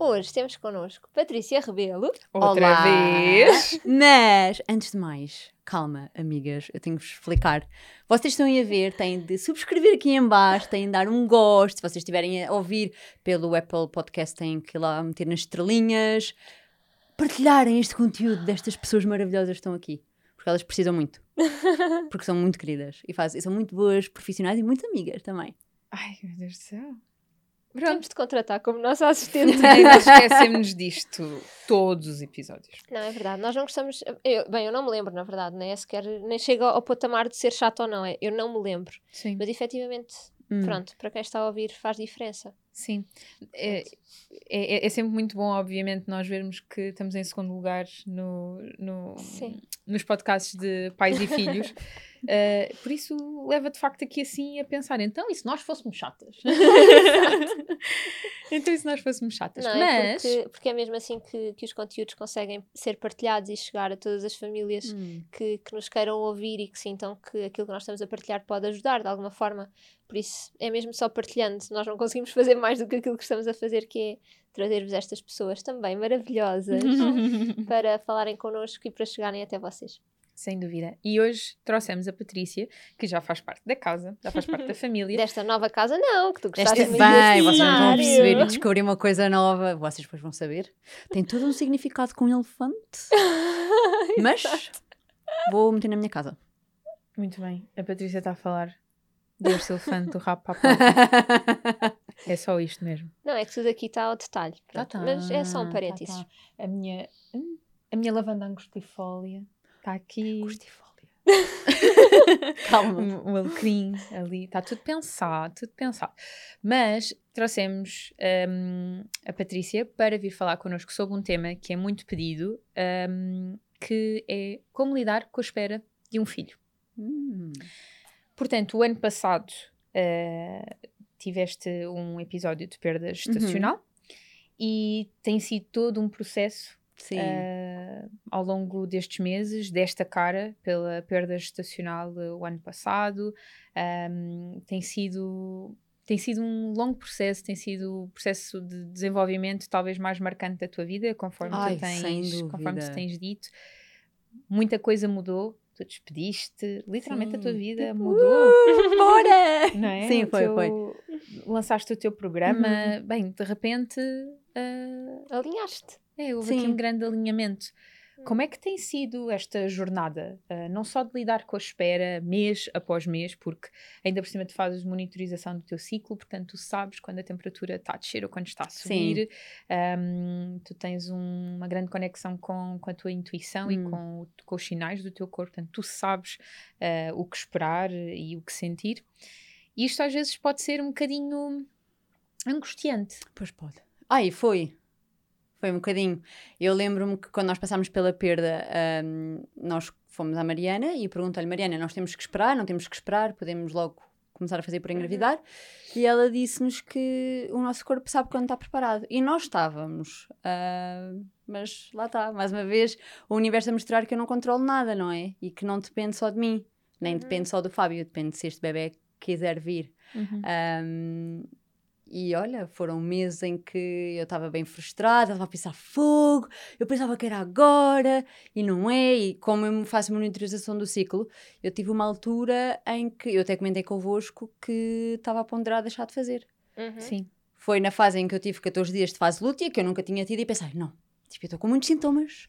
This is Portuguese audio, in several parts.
Hoje temos connosco Patrícia Rebelo. Outra Olá. vez! Mas, antes de mais, calma, amigas, eu tenho que vos explicar. Vocês estão aí a ver, têm de subscrever aqui em baixo, têm de dar um gosto. Se vocês estiverem a ouvir pelo Apple Podcast, têm que ir lá meter nas estrelinhas. Partilharem este conteúdo destas pessoas maravilhosas que estão aqui. Porque elas precisam muito. Porque são muito queridas e, fazem, e são muito boas profissionais e muito amigas também. Ai, meu Deus do céu! Pronto, Temos de contratar como nossa assistente. ainda esquecemos disto todos os episódios. Não, é verdade. Nós não gostamos. eu- bem, eu não me lembro, na verdade, nem é sequer. Nem chega ao patamar de ser chato ou não. É, eu não me lembro. Sim. Mas efetivamente, Hum. pronto, para quem está a ouvir faz diferença. Sim. É, é, é sempre muito bom, obviamente, nós vermos que estamos em segundo lugar no, no, Sim. nos podcasts de pais e filhos. Uh, por isso leva de facto aqui assim a pensar, então e se nós fôssemos chatas? então e se nós fôssemos chatas? Não, é Mas porque, porque é mesmo assim que, que os conteúdos conseguem ser partilhados e chegar a todas as famílias Hum. que, que nos queiram ouvir e que sintam que aquilo que nós estamos a partilhar pode ajudar de alguma forma. Por isso, é mesmo só partilhando. Nós não conseguimos fazer mais do que aquilo que estamos a fazer, que é trazer-vos estas pessoas também maravilhosas para falarem connosco e para chegarem até vocês. Sem dúvida. E hoje trouxemos a Patrícia, que já faz parte da casa, já faz parte da família. Desta nova casa, não, que tu gostaste muito bem, vocês não vão perceber e descobrir uma coisa nova. Vocês depois vão saber. Tem todo um significado com elefante. Mas vou meter na minha casa. Muito bem. A Patrícia está a falar deste elefante do rabo para a pata. É só isto mesmo. Não, é que tudo aqui está ao detalhe. pronto. tá, Mas é só um tá, parênteses. tá. A minha, a minha lavanda angustifólia está aqui. Angustifólia. Calma. Um, um alecrim ali, está tudo pensado, tudo pensado. Mas trouxemos hum, a Patrícia para vir falar connosco sobre um tema que é muito pedido, hum, que é como lidar com a espera de um filho. Hum. Portanto, o ano passado eh, tiveste um episódio de perda gestacional e tem sido todo um processo Sim. eh, ao longo destes meses, desta cara pela perda gestacional o ano passado. Ahm, tem sido. Tem sido um longo processo, tem sido o processo de desenvolvimento talvez mais marcante da tua vida, conforme, Ai, tu, tens, conforme tu tens dito. Muita coisa mudou, tu despediste, literalmente a tua Sim. vida Tipo, mudou. uh, bora! É? Sim, foi, teu- foi. Uhum. Lançaste o teu programa, bem, de repente ah, Alinhaste. é, houve aqui Sim. um grande alinhamento. Como é que tem sido esta jornada? Ah, não só de lidar com a espera mês após mês, porque ainda por cima tu fazes monitorização do teu ciclo, portanto tu sabes quando a temperatura está a descer ou quando está a subir. Ahm, tu tens um- uma grande conexão com, com a tua intuição e Hum. com, com os sinais do teu corpo, portanto tu sabes ah, o que esperar e o que sentir. E isto às vezes pode ser um bocadinho angustiante. Pois pode. Ai, foi. Foi um bocadinho. Eu lembro-me que quando nós passámos pela perda, hum, nós fomos à Mariana e perguntei-lhe, Mariana, nós temos que esperar, não temos que esperar, podemos logo começar a fazer por engravidar. E ela disse-nos que o nosso corpo sabe quando está preparado. E nós estávamos. ah, mas lá está, mais uma vez, o universo a mostrar que eu não controlo nada, não é? E que não depende só de mim, nem Uhum. depende só do Fábio, depende se este bebê quiser vir. Um, e olha, foram meses em que eu estava bem frustrada, estava a pensar fogo, eu pensava que era agora e não é. E como eu faço monitorização do ciclo, eu tive uma altura em que eu até comentei convosco que estava a ponderar deixar de fazer. Uhum. Sim. Foi na fase em que eu tive 14 dias de fase lútea, que eu nunca tinha tido, e pensei, não, tipo, eu estou com muitos sintomas,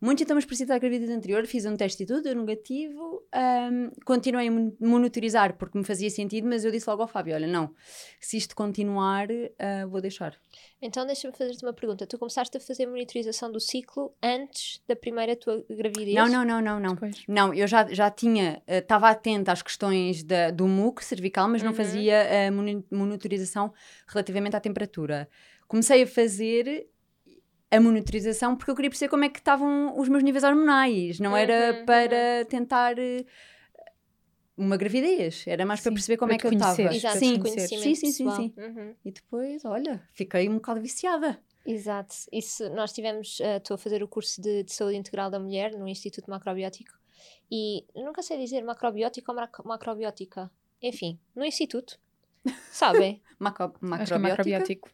muitos sintomas parecidos à gravidez anterior, fiz um teste e tudo, deu negativo, um, continuei a mon- monitorizar porque me fazia sentido, mas eu disse logo ao Fábio, olha, não, se isto continuar, uh, vou deixar. Então deixa-me fazer-te uma pergunta. Tu começaste a fazer monitorização do ciclo antes da primeira tua gravidez? Não, não, não, não, não. Depois. Não, eu já, já tinha, estava atenta às questões da, do muco cervical, mas não Uhum. fazia a moni- monitorização relativamente à temperatura. Comecei a fazer a monitorização porque eu queria perceber como é que estavam os meus níveis hormonais, não era Uhum, para tentar eh, uma gravidez, era mais para Sim, perceber como para é que eu estava. Exato, para Sim, Sim, sim, sim, sim. Uhum. E depois, olha, fiquei um bocado viciada. Exato. Isso, nós tivemos, eh, estou a fazer o curso de, de saúde integral da mulher no Instituto Macrobiótico e nunca sei dizer macrobiótico ou macro- macrobiótica. Enfim, no Instituto, sabem? Macro, é macrobiótico.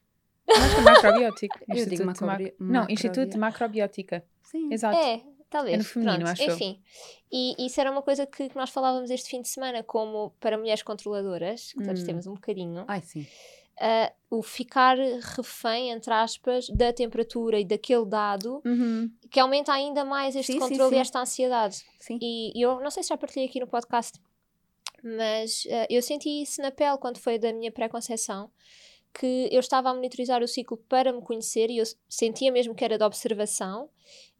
Acho que é macrobiótico. Eu digo Instituto de macrobio- Mac- Não, Instituto Macrobiótica. Sim. Exato. É, talvez. É no feminino, Pronto, acho. Enfim, e isso era uma coisa que, que nós falávamos este fim de semana, como para mulheres controladoras, que todos Hum. temos um bocadinho, Ai, sim. ah, o ficar refém, entre aspas, da temperatura e daquele dado, Uhum. que aumenta ainda mais este Sim, controle sim. e esta ansiedade. Sim. E eu não sei se já partilhei aqui no podcast, mas ah, eu senti isso na pele quando foi da minha pré-conceição, que eu estava a monitorizar o ciclo para me conhecer e eu sentia mesmo que era de observação,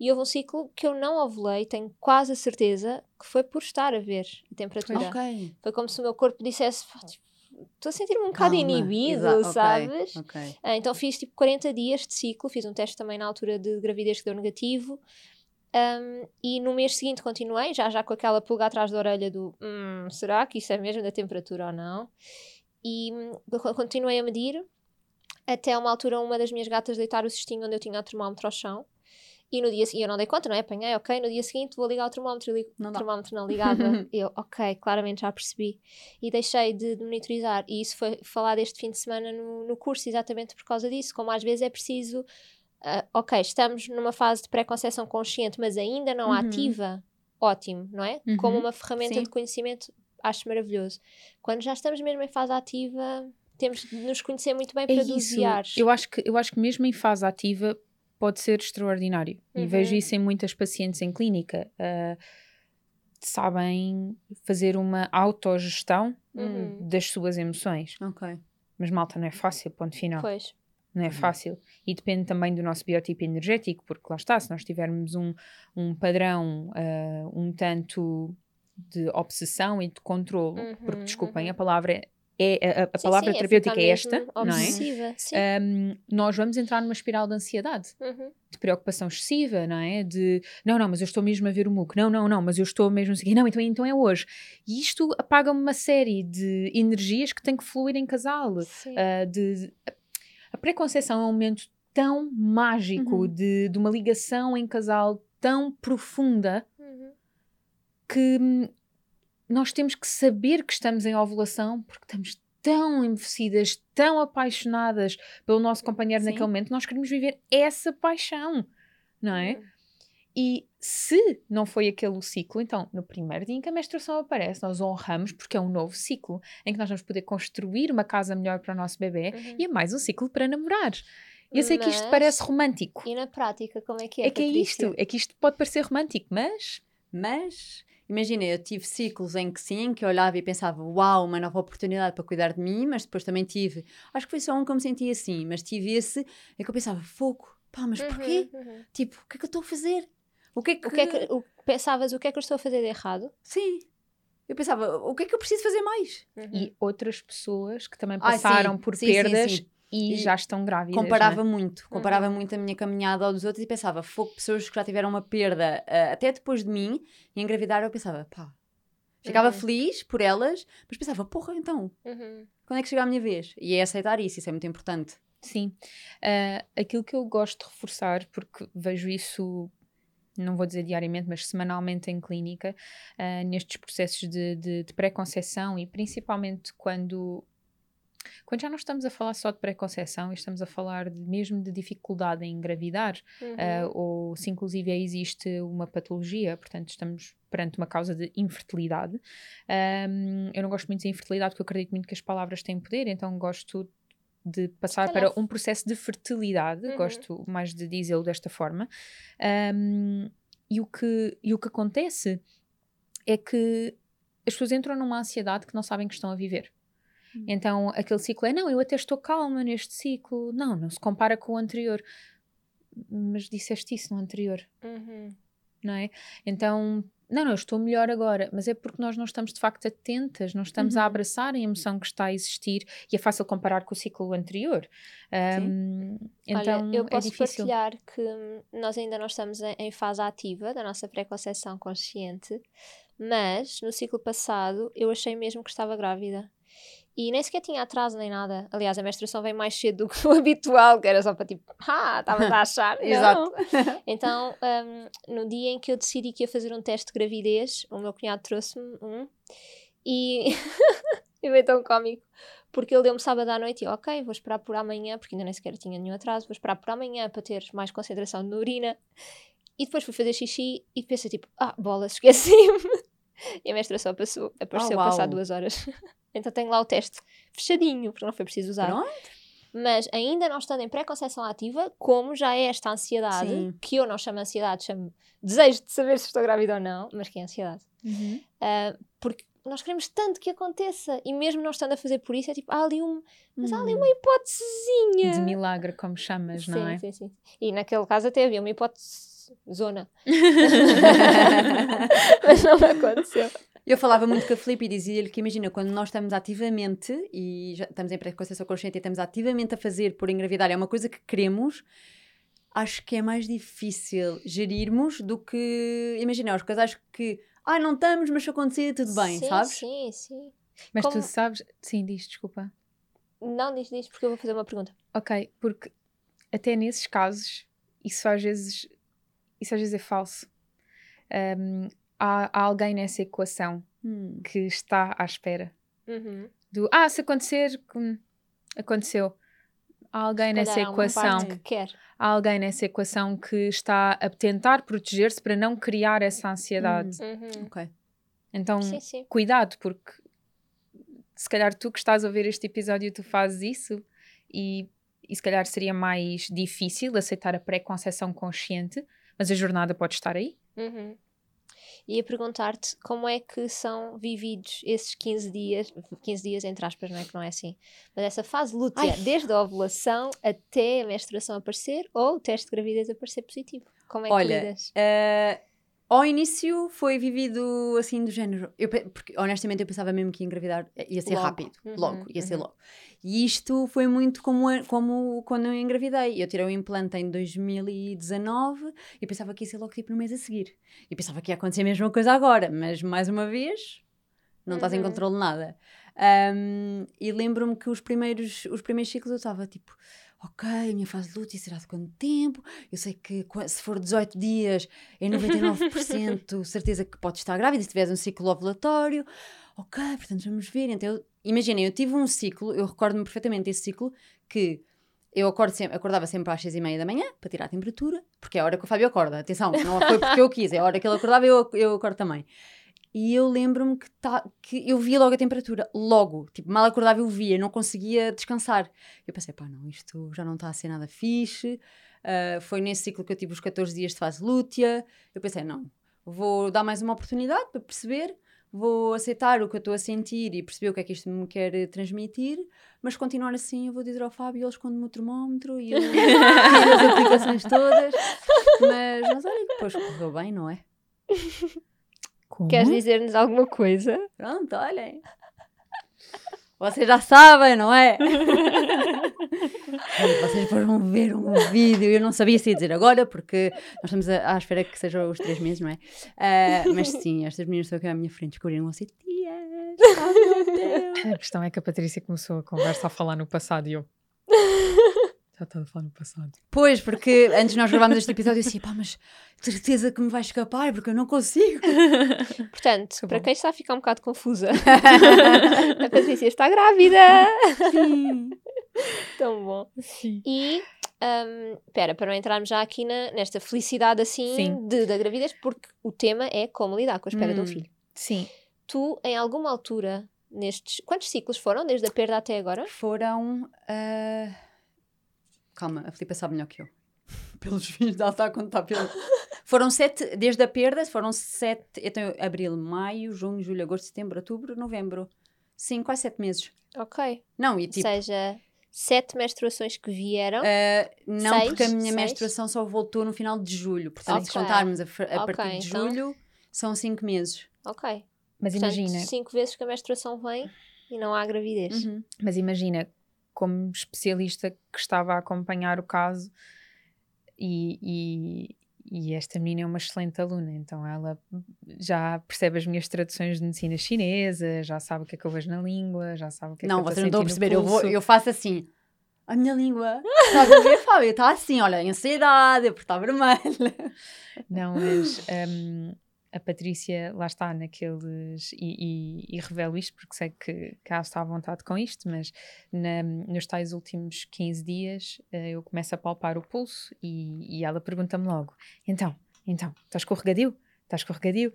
e houve um ciclo que eu não ovulei, tenho quase a certeza, que foi por estar a ver a temperatura. Ok. Foi como se o meu corpo dissesse, "Pá, tipo, estou a sentir-me um bocado inibido, Exa- sabes? Ok. Ah, então fiz tipo 40 dias de ciclo, fiz um teste também na altura de gravidez que deu negativo. Um, e no mês seguinte continuei, já já com aquela pulga atrás da orelha do "Hum, será que isso é mesmo da temperatura ou não? E hum, co- continuei a medir até uma altura uma das minhas gatas deitar o cestinho onde eu tinha o termómetro ao chão. E no dia eu não dei conta, não é? Apanhei, ok, no dia seguinte vou ligar o termómetro e ligo Não o termómetro não ligava. eu, ok, claramente já percebi. E deixei de, de monitorizar. E isso foi falado este fim de semana no, no curso, exatamente por causa disso. Como às vezes é preciso, ah, ok, estamos numa fase de pré-conceição consciente, mas ainda não Uhum. ativa, ótimo, não é? Uhum. Como uma ferramenta Sim. de conhecimento, acho maravilhoso. Quando já estamos mesmo em fase ativa, temos de nos conhecer muito bem É para dosear. Eu acho, que, eu acho que mesmo em fase ativa pode ser extraordinário. E Uhum. vejo isso em muitas pacientes em clínica. Ah, sabem fazer uma autogestão Uhum. das suas emoções. Ok. Mas malta, não é fácil, ponto final. Pois. Não é fácil. E depende também do nosso biotipo energético, porque lá está, se nós tivermos um, um padrão ah, um tanto de obsessão e de controle, Uhum, porque desculpem, uhum. a palavra é a, a Sim, palavra sim, terapêutica ficar é esta, não é? Sim. Um, nós vamos entrar numa espiral de ansiedade, Uhum. de preocupação excessiva, não é? De não, não, mas eu estou mesmo a ver o MOOC, não, não, não, mas eu estou mesmo assim, não, então, então é hoje. E isto apaga uma série de energias que têm que fluir em casal. Uh, de, a pré-conceição é um momento tão mágico Uhum. de, de uma ligação em casal tão profunda. Que hum, nós temos que saber que estamos em ovulação porque estamos tão envelhecidas, tão apaixonadas pelo nosso companheiro Sim. naquele momento, nós queremos viver essa paixão, não é? Uhum. E se não foi aquele o ciclo, então no primeiro dia em que a menstruação aparece, nós honramos porque é um novo ciclo em que nós vamos poder construir uma casa melhor para o nosso bebê Uhum. e é mais um ciclo para namorar. Eu sei que isto Mas- parece romântico. E na prática, como é que é? É que é Patrícia? isto, é que isto pode parecer romântico, mas Mas, imagina, eu tive ciclos em que sim, que eu olhava e pensava, uau, uma nova oportunidade para cuidar de mim, mas depois também tive, acho que foi só um que eu me senti assim, mas tive esse em que eu pensava, fogo, pá, mas porquê? Uhum, uhum. Tipo, o que é que eu estou a fazer? O que é que... O que é que o, pensavas, o que é que eu estou a fazer de errado? Sim. Eu pensava, o que é que eu preciso fazer mais? Uhum. e outras pessoas que também Ah, sim. passaram por Sim, sim, perdas sim. E E já estão grávidas. comparava não muito, comparava Uhum. muito a minha caminhada ao dos outros e pensava, fogo, pessoas que já tiveram uma perda ah, até depois de mim e engravidaram, eu pensava, pá, ficava Uhum. feliz por elas, mas pensava, porra, então, Uhum. quando é que chega a minha vez? E é aceitar isso, isso é muito importante. é? Sim. Ah, aquilo que eu gosto de reforçar, porque vejo isso, não vou dizer diariamente, mas semanalmente em clínica, ah, nestes processos de, de, de pré-conceição e principalmente quando. Quando já não estamos a falar só de pré-conceição e estamos a falar de- mesmo de dificuldade em engravidar, Uhum. Uh, ou se inclusive existe uma patologia, portanto estamos perante uma causa de infertilidade. Um, eu não gosto muito de infertilidade porque eu acredito muito que as palavras têm poder, então gosto de passar para um processo de fertilidade, Uhum. gosto mais de dizê-lo desta forma. Um, e, o que, e o que acontece é que as pessoas entram numa ansiedade que não sabem que estão a viver. Hum. Então aquele ciclo é: não, eu até estou calma neste ciclo, não, não se compara com o anterior. Mas disseste isso no anterior, Uhum. não é? Então, não, não, eu estou melhor agora, mas é porque nós não estamos de facto atentas, não estamos a Uhum. abraçar a emoção que está a existir e é fácil comparar com o ciclo anterior. Um, então Olha, eu é posso difícil. partilhar que nós ainda não estamos em, fase ativa da nossa pré-conceição consciente, mas no ciclo passado eu achei mesmo que estava grávida. E nem sequer tinha atraso nem nada. Aliás, a menstruação vem mais cedo do que o habitual, que era só para tipo, ah, estavas a achar. Exato. Então, hum, no dia em que eu decidi que ia fazer um teste de gravidez, o meu cunhado trouxe-me um e e foi tão cómico. Porque ele deu-me sábado à noite e eu, ok, vou esperar por amanhã, porque ainda nem sequer tinha nenhum atraso, vou esperar por amanhã para ter mais concentração na urina. E depois fui fazer xixi e pensei tipo, ah, bolas, esqueci-me. E a menstruação passou, apareceu uau. passar duas horas. Então tenho lá o teste fechadinho, porque não foi preciso usar. Pronto. Mas ainda não estando em pré-conceição ativa, como já é esta ansiedade, Sim. que eu não chamo ansiedade, chamo desejo de saber se estou grávida ou não, mas que é ansiedade. Uhum. Ah, porque nós queremos tanto que aconteça, e mesmo não estando a fazer por isso, é tipo, há ali um, mas há ali uma hipótesezinha. De milagre, como chamas, não sim, é? sim, sim. E naquele caso até havia uma hipótese zona. mas não aconteceu. Eu falava muito com a Filipe e dizia-lhe que imagina, quando nós estamos ativamente e já estamos em pré-conceição consciente e estamos ativamente a fazer por engravidar, é uma coisa que queremos, acho que é mais difícil gerirmos do que, imagina, os casais que, ah, não estamos, mas se acontecer, tudo bem, sim, sabes? Sim, sim. Mas Como- tu sabes. Sim, diz, desculpa. Não diz diz porque eu vou fazer uma pergunta. Ok, porque até nesses casos, isso às vezes, isso às vezes é falso. Um, há, há alguém nessa equação Hum. que está à espera Uhum. do ah, se acontecer, hum, aconteceu. Há alguém Se nessa equação, que quer. há alguém nessa equação que está a tentar proteger-se para não criar essa ansiedade. Uhum. Ok. Então, Sim, sim. cuidado, porque se calhar tu que estás a ouvir este episódio, tu fazes isso e, e se calhar seria mais difícil aceitar a pré-conceição consciente, mas a jornada pode estar aí. Uhum. Ia perguntar-te como é que são vividos esses 15 dias, 15 dias entre aspas, não é que não é assim, mas essa fase lútea, Ai. desde a ovulação até a menstruação aparecer ou o teste de gravidez aparecer positivo. Como é que Olha, lidas? Ah, ao início foi vivido assim do género. Eu, porque honestamente eu pensava mesmo que ia engravidar, eh, ia ser Logo. rápido, Uhum, logo, ia ser uhum. logo. E isto foi muito como, como quando eu engravidei. Eu tirei o implante em 2019 e pensava que ia ser logo tipo no mês a seguir. E pensava que ia acontecer a mesma coisa agora, mas mais uma vez não estás em Uhum. controle de nada. Ahm, e lembro-me que os primeiros, os primeiros ciclos eu estava tipo. Ok, a minha fase de luta será de quanto tempo? Eu sei que se for 18 dias é 99% certeza que pode estar grávida se tiveres um ciclo ovulatório. Ok, portanto vamos ver. Então, imaginem, eu tive um ciclo, eu recordo-me perfeitamente desse ciclo, que eu acordo sempre, acordava sempre às 6 e meia da manhã para tirar a temperatura, porque é a hora que o Fábio acorda. Atenção, não foi porque eu quis, é a hora que ele acordava eu, eu acordo também. E eu lembro-me que, tá, que eu via logo a temperatura, logo. Tipo, mal acordava eu via, não conseguia descansar. Eu pensei, pá, não, isto já não está a ser nada fixe. Ah, foi nesse ciclo que eu tive os 14 dias de fase lútea. Eu pensei, não, vou dar mais uma oportunidade para perceber, vou aceitar o que eu estou a sentir e perceber o que é que isto me quer transmitir, mas continuar assim eu vou dizer ao Fábio, ele esconde-me o termómetro e eu as aplicações todas. Mas, mas olha, depois correu bem, não é? Como? Queres dizer-nos alguma coisa? Pronto, olhem. Vocês já sabem, não é? Vocês foram ver um vídeo, eu não sabia se ia dizer agora, porque nós estamos à, à espera que sejam os três meses, não é? Ah, mas sim, estas meninas estão aqui à minha frente, descobriram assim, tias, oh meu Deus. A questão é que a Patrícia começou a conversa a falar no passado e eu. Já estava a falar no passado. Pois, porque antes nós gravarmos este episódio, eu disse, pá, mas certeza que me vai escapar, porque eu não consigo. Portanto, para quem está a ficar um bocado confusa, a Patrícia está grávida! Sim. Tão bom. Sim. E, hum, espera, para não entrarmos já aqui na, nesta felicidade assim Sim. de, da gravidez, porque o tema é como lidar com a espera de um Hum. filho. Sim. Tu, em alguma altura, nestes. Quantos ciclos foram, desde a perda até agora? Foram. ah, Calma, a Filipe sabe melhor que eu. Pelos vídeos, ela está a contar pelo. Foram sete, desde a perda, foram sete. Eu tenho abril, maio, junho, julho, agosto, setembro, outubro, novembro. Sim, quase sete meses. Ok. Não, e Ou tipo. seja, sete menstruações que vieram. Uh, não, Seis? porque a minha Seis? menstruação só voltou no final de julho. Portanto, se Ok. contarmos a, a Ok, partir de então- julho, são cinco meses. Ok. Mas Portanto, imagina, cinco vezes que a menstruação vem e não há gravidez. Uhum. mas imagina, como especialista que estava a acompanhar o caso e, e, e esta menina é uma excelente aluna, então ela já percebe as minhas traduções de medicina chinesa, já sabe o que é que eu vejo na língua, já sabe o que é não, que eu vocês não estão a perceber. Eu, vou, eu faço assim. A minha língua. A ver, Fábio? Está assim, olha, ansiedade, porque está vermelha. Não, mas hum, a Patrícia lá está naqueles. E, e, e revelo isto porque sei que cá está à vontade com isto, mas na- nos tais últimos 15 dias eh, eu começo a palpar o pulso e, e ela pergunta-me logo: então, então, está escorregadio? Está escorregadio?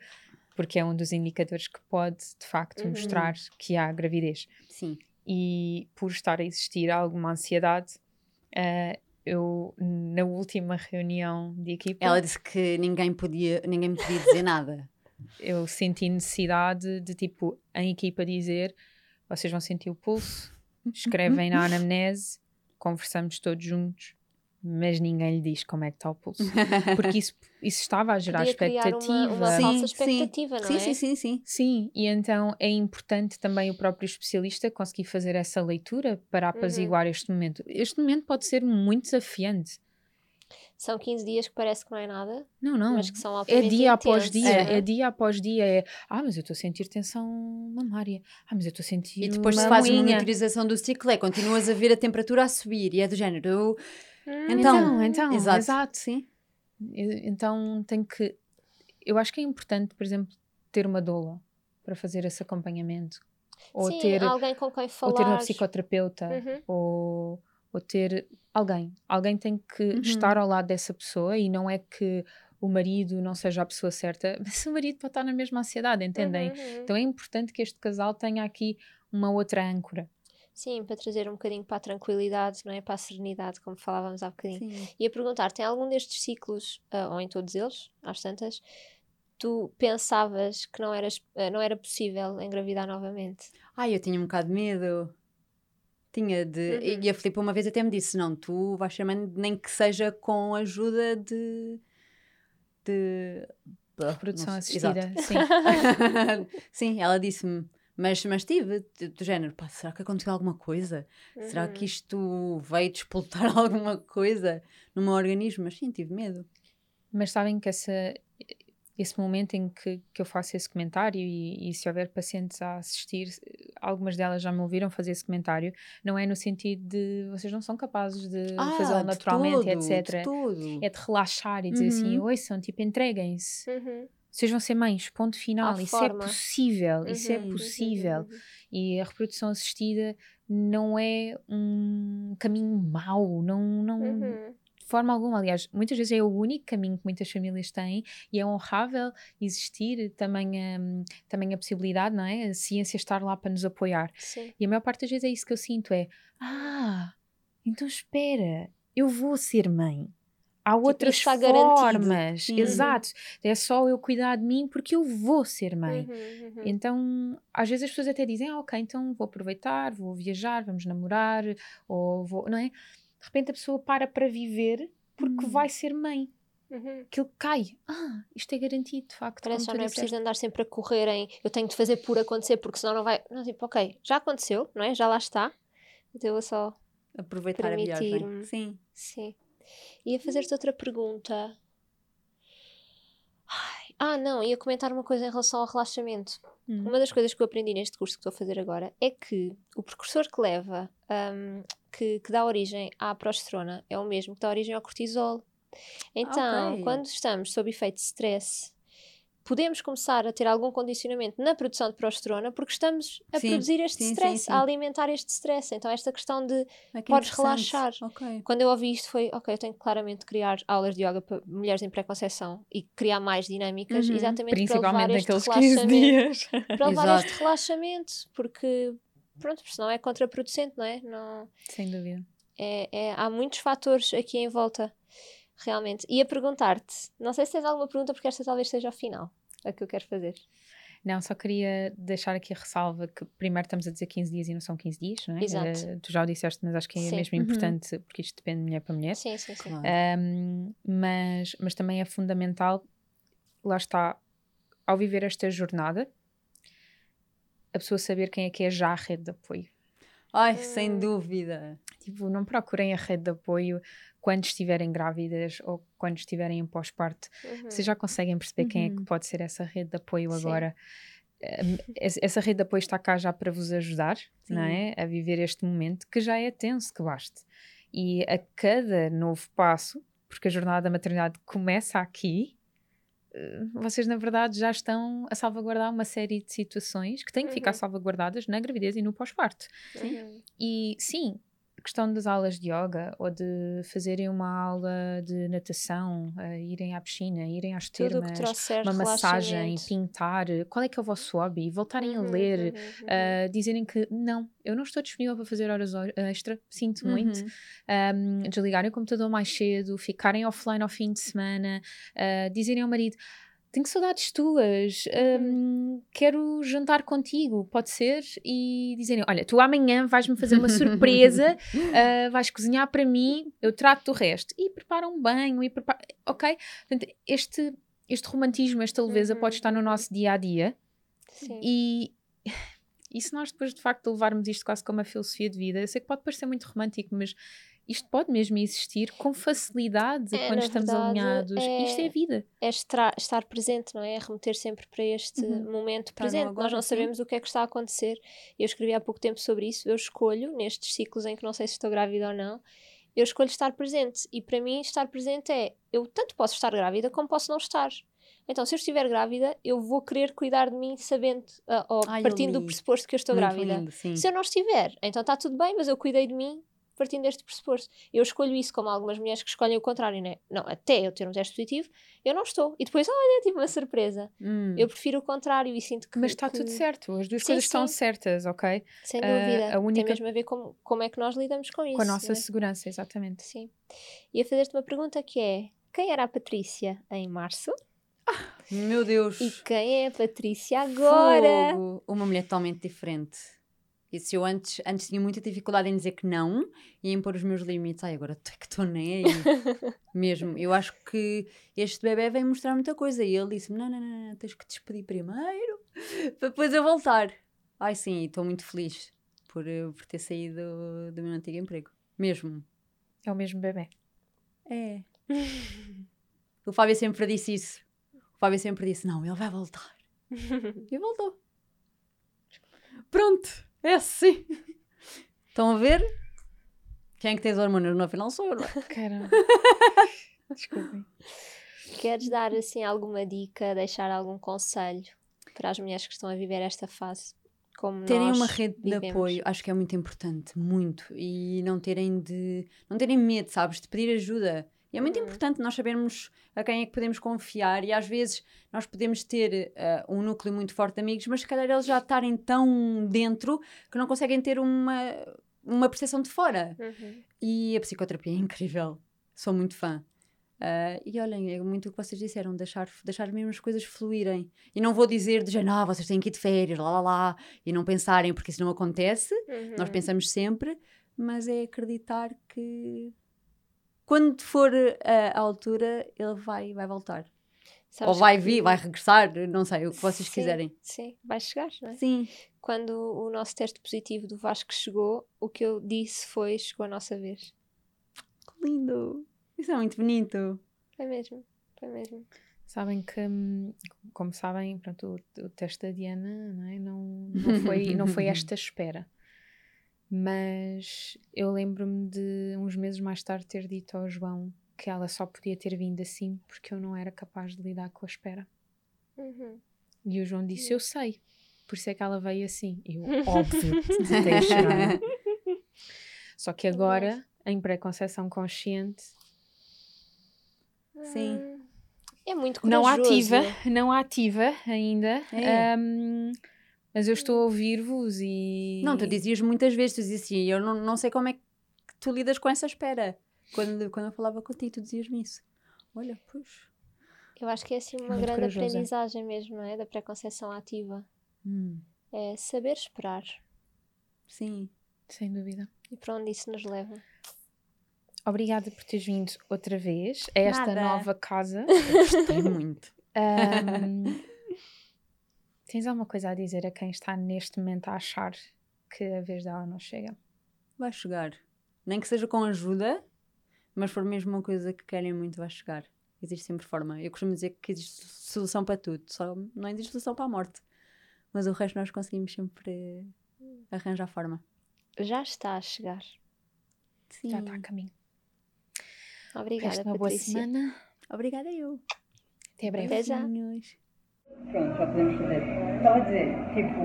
Porque é um dos indicadores que pode de facto Uhum. mostrar que há gravidez Sim. e por estar a existir alguma ansiedade, eh, eu na última reunião de equipa Ela disse que ninguém, podia, ninguém me podia dizer nada. eu senti necessidade de tipo em equipa dizer vocês vão sentir o pulso, escrevem na anamnese, conversamos todos juntos, mas ninguém lhe diz como é que está o pulso. Porque isso, isso estava a gerar Podia criar uma- expectativa. uma Sim, falsa sim. expectativa, não sim, é? sim, sim, sim. Sim, e então é importante também o próprio especialista conseguir fazer essa leitura para Uhum. apaziguar este momento. Este momento pode ser muito desafiante. São 15 dias que parece que não é nada, Não, não. mas que são É dia após dia, É. é. dia após dia. É, ah, mas eu estou a sentir tensão mamária. Ah, mas eu estou a sentir. E depois uma se faz moinha. monitorização do ciclo, é continuas a ver a temperatura a subir e é do género. eu- Hum, Então, então, exato. exato. Sim. Eu- Então tem que. Eu acho que é importante, por exemplo, ter uma doula para fazer esse acompanhamento. Ou, sim, ter, alguém com quem falar. ou ter uma psicoterapeuta. Uhum. Ou, ou ter alguém. Alguém tem que Uhum. estar ao lado dessa pessoa e não é que o marido não seja a pessoa certa, mas o marido pode estar na mesma ansiedade, entendem? Uhum, uhum. Então é importante que este casal tenha aqui uma outra âncora. Sim, para trazer um bocadinho para a tranquilidade, não é? Para a serenidade, como falávamos há bocadinho. Sim. E a perguntar, tem algum destes ciclos, ah, ou em todos eles, às tantas, tu pensavas que não, eras, ah, não era possível engravidar novamente? Ai, eu tinha um bocado de medo. Tinha de. Uhum. E a Filipe uma vez até me disse: não, tu vais mãe, nem que seja com a ajuda de. de. Reprodução assistida, sim. Sim, ela disse-me. Mas, mas tive, de- do género, pá, será que aconteceu alguma coisa? Será Uhum. que isto veio despoltar alguma coisa no meu organismo? Mas sim, tive medo. Mas sabem que essa, esse momento em que, que eu faço esse comentário e, e se houver pacientes a assistir, algumas delas já me ouviram fazer esse comentário, não é no sentido de vocês não são capazes de fazê-lo Ah, de naturalmente, todo, de etc. tudo. É de relaxar e dizer assim, Uhum. ouçam, tipo, entreguem-se. Uhum. Vocês vão ser mães, ponto final. Isso forma. é possível, isso é Uhum, possível. uhum, uhum. E a reprodução assistida não é um caminho mau, não, não, Uhum. de forma alguma. Aliás, muitas vezes é o único caminho que muitas famílias têm e é honrável existir também a, também a possibilidade, não é? A ciência estar lá para nos apoiar. Sim. E a maior parte das vezes é isso que eu sinto: é ah, então espera, eu vou ser mãe. Há outras está garantido. formas, Sim. exato. É só eu cuidar de mim porque eu vou ser mãe. Uhum, uhum. Então, às vezes as pessoas até dizem, ah, ok, então vou aproveitar, vou viajar, vamos namorar, ou vou, não é? De repente a pessoa para para viver porque Hum. vai ser mãe. Uhum. Aquilo cai. Ah, isto é garantido, de facto. Parece que já não é disseste. preciso andar sempre a correr em eu tenho de fazer por acontecer, porque senão não vai. Não, tipo, ok, já aconteceu, não é? Já lá está. Então eu vou só. Aproveitar a viagem. Sim. Sim. Ia fazer-te outra pergunta. Ai, Ah, não, ia comentar uma coisa em relação ao relaxamento. Hum. Uma das coisas que eu aprendi neste curso que estou a fazer agora é que o precursor que leva, hum, que, que dá origem à progesterona, é o mesmo que dá origem ao cortisol. Então, Ok. quando estamos sob efeito de stress, podemos começar a ter algum condicionamento na produção de progesterona porque estamos a Sim, produzir este sim, stress, sim. a alimentar este stress. Então, esta questão de Ah, que Podes relaxar. Ok. quando eu ouvi isto foi, ok, eu tenho que claramente criar aulas de yoga para mulheres em pré-conceição e criar mais dinâmicas, Uhum. exatamente para Principalmente levar este naqueles 15 relaxamento. dias. Para levar Exato. este relaxamento, porque pronto, porque senão é contraproducente, não é? Não, Sem dúvida. é, é- há muitos fatores aqui em volta. Realmente. E a perguntar-te, não sei se tens alguma pergunta, porque esta talvez seja ao final, a que eu quero fazer. Não, só queria deixar aqui a ressalva que primeiro estamos a dizer 15 dias e não são 15 dias, não é? Exato. Uh, tu já o disseste, mas acho que é Sim. mesmo Uhum. importante, porque isto depende de mulher para mulher. Sim, sim, sim. Claro. Um, mas, mas também é fundamental, lá está, ao viver esta jornada, a pessoa saber quem é que é já a rede de apoio. Ai, Hum. sem dúvida. Tipo, não procurem a rede de apoio quando estiverem grávidas ou quando estiverem em pós-parto. Uhum. Vocês já conseguem perceber quem é que Uhum. pode ser essa rede de apoio Sim. agora. Essa rede de apoio está cá já para vos ajudar, não é? A viver este momento que já é tenso, que baste. E a cada novo passo, porque a jornada da maternidade começa aqui, eh, vocês na verdade já estão a salvaguardar uma série de situações que têm que ficar Uhum. salvaguardadas na gravidez e no pós-parto. Uhum. E sim, questão das aulas de yoga ou de fazerem uma aula de natação, eh, irem à piscina, irem às termas, uma massagem, pintar, qual é que é o vosso hobby, voltarem a Uhum, ler, uhum, uh, dizerem que não, eu não estou disponível para fazer horas ho- extra, sinto Uhum. muito, um, desligarem o computador mais cedo, ficarem offline ao fim de semana, uh, dizerem ao marido. Tenho saudades tuas, um, quero jantar contigo, pode ser? E dizerem: Olha, tu amanhã vais-me fazer uma surpresa, uh, vais cozinhar para mim, eu trato do resto. E prepara um banho, e prepara. Ok? Portanto, este, este romantismo, esta leveza Uhum, pode estar no nosso dia a dia. Sim. E, e se nós depois de facto levarmos isto quase como uma filosofia de vida, eu sei que pode parecer muito romântico, mas isto pode mesmo existir com facilidade É, quando estamos verdade, alinhados. é- Isto é vida. é estar presente, não é? É remeter sempre para este Uhum. momento presente. Nós agora, não sim. sabemos o que é que está a acontecer. Eu escrevi há pouco tempo sobre isso. Eu escolho, nestes ciclos em que não sei se estou grávida ou não, eu escolho estar presente. E para mim, estar presente é eu tanto posso estar grávida como posso não estar. Então, se eu estiver grávida, eu vou querer cuidar de mim sabendo, ah, ou Ai, partindo do pressuposto que eu estou Muito grávida. lindo. Se eu não estiver, então está tudo bem, mas eu cuidei de mim partindo deste pressuposto. Eu escolho isso, como algumas mulheres que escolhem o contrário, né? Não, até eu ter um teste positivo, eu não estou. E depois, olha, tive uma surpresa. Hum. Eu prefiro o contrário e sinto que. Mas está que- tudo certo, as duas Sim, coisas estão sim. certas, ok? Sem Ah, dúvida. a única- Tem mesmo a ver com como é que nós lidamos com isso. Com a nossa né? segurança, exatamente. Sim. Ia fazer-te uma pergunta que é: quem era a Patrícia em março Meu Deus. e quem é a Patrícia agora? Fogo. Uma mulher totalmente diferente. E se eu antes, antes tinha muita dificuldade em dizer que não e em pôr os meus limites, ai, agora é que estou nem aí. Mesmo. Eu acho que este bebê vem mostrar muita coisa. E ele disse-me: não, não, não, não, tens que despedir primeiro para depois eu voltar. Ai, sim, estou muito feliz por, eh, por ter saído do meu antigo emprego. Mesmo. É o mesmo bebê. É. O Fábio sempre disse isso. O Fábio sempre disse: não, ele vai voltar. E voltou. Pronto, é assim. Estão a ver? Quem é que tem as hormonas no final sou eu, não é? Caramba. Desculpem. Queres dar assim alguma dica, deixar algum conselho para as mulheres que estão a viver esta fase? Como Terem nós uma rede de vivemos? apoio, acho que é muito importante, muito. E não terem de. não terem medo, sabes, de pedir ajuda. E é muito Uhum. importante nós sabermos a quem é que podemos confiar e às vezes nós podemos ter ah, um núcleo muito forte de amigos, mas se calhar eles já estarem tão dentro que não conseguem ter uma, uma percepção de fora. Uhum. E a psicoterapia é incrível. Sou muito fã. Ah, e olhem, é muito o que vocês disseram, deixar, deixar mesmo as coisas fluírem. E não vou dizer de género, ah, vocês têm que ir de férias, lá lá lá, e não pensarem, porque isso não acontece. Nós Uhum. pensamos sempre, mas é acreditar que quando for ah, a altura, ele vai, vai voltar. Sabes Ou vai que- vir, vai regressar, não sei, o que vocês Sim, quiserem. Sim, vai chegar, não é? Sim. Quando o nosso teste positivo do Vasco chegou, o que eu disse foi: chegou a nossa vez. Que lindo. Isso é muito bonito. Foi mesmo, foi mesmo. Sabem que, hum, como sabem, pronto, o, o teste da Diana não, é? não, não, foi, não foi esta espera. Mas eu lembro-me de uns meses mais tarde ter dito ao João que ela só podia ter vindo assim porque eu não era capaz de lidar com a espera. Uhum. E o João disse: Eu sei, por isso é que ela veio assim. E eu, óbvio, chorar. Só que agora, em pré-conceição consciente, Sim. Hum, É muito não corajoso. ativa, não ativa ainda. É. hum, mas eu estou a ouvir-vos e. Não, tu dizias muitas vezes, tu dizias assim, eu não, não sei como é que tu lidas com essa espera. quando, quando eu falava contigo, tu dizias-me isso. Olha, pois. Eu acho que é assim uma Muito grande corajosa. aprendizagem mesmo, não é? Da pré-conceição ativa. Hum, É saber esperar. sim. Sem dúvida. E para onde isso nos leva. Obrigada por teres vindo outra vez a esta Nada. nova casa. Gostei muito. Ahm, tens alguma coisa a dizer a quem está neste momento a achar que a vez dela não chega? Vai chegar. Nem que seja com ajuda, mas for mesmo uma coisa que querem muito, vai chegar. Existe sempre forma. Eu costumo dizer que existe solução para tudo, só não existe solução para a morte. Mas o resto nós conseguimos sempre arranjar forma. Já está a chegar. Sim. Já está a caminho. Obrigada, Resta uma boa Patrícia. semana. Obrigada eu. Até breve. Até já. Pronto, já podemos fazer. Estava a dizer, tipo,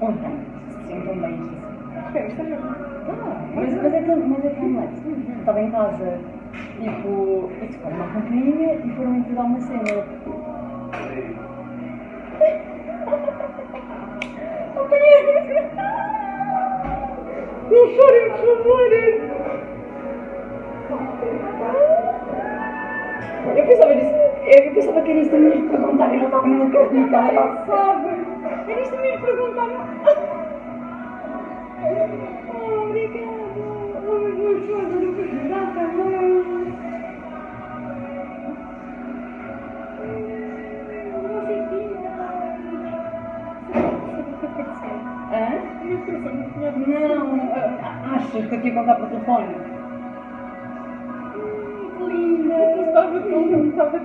ontem, se isto assim. Espera, é mesmo. Ah, mas, mas é tão, mas é tão leve. Estava em casa, tipo, e tocaram uma campainha e foram entregar uma cena. Não chorem, por favor. Eu pensava nisso, eu pensava que isso também de perguntar, eu não estava numa acredito, ela sabe. Isto também de perguntar. Oh, obrigada. Oh, meu Deus, eu não chorar também. Não sei Hã? Não, achas que eu tinha que contar por telefone? Eu estava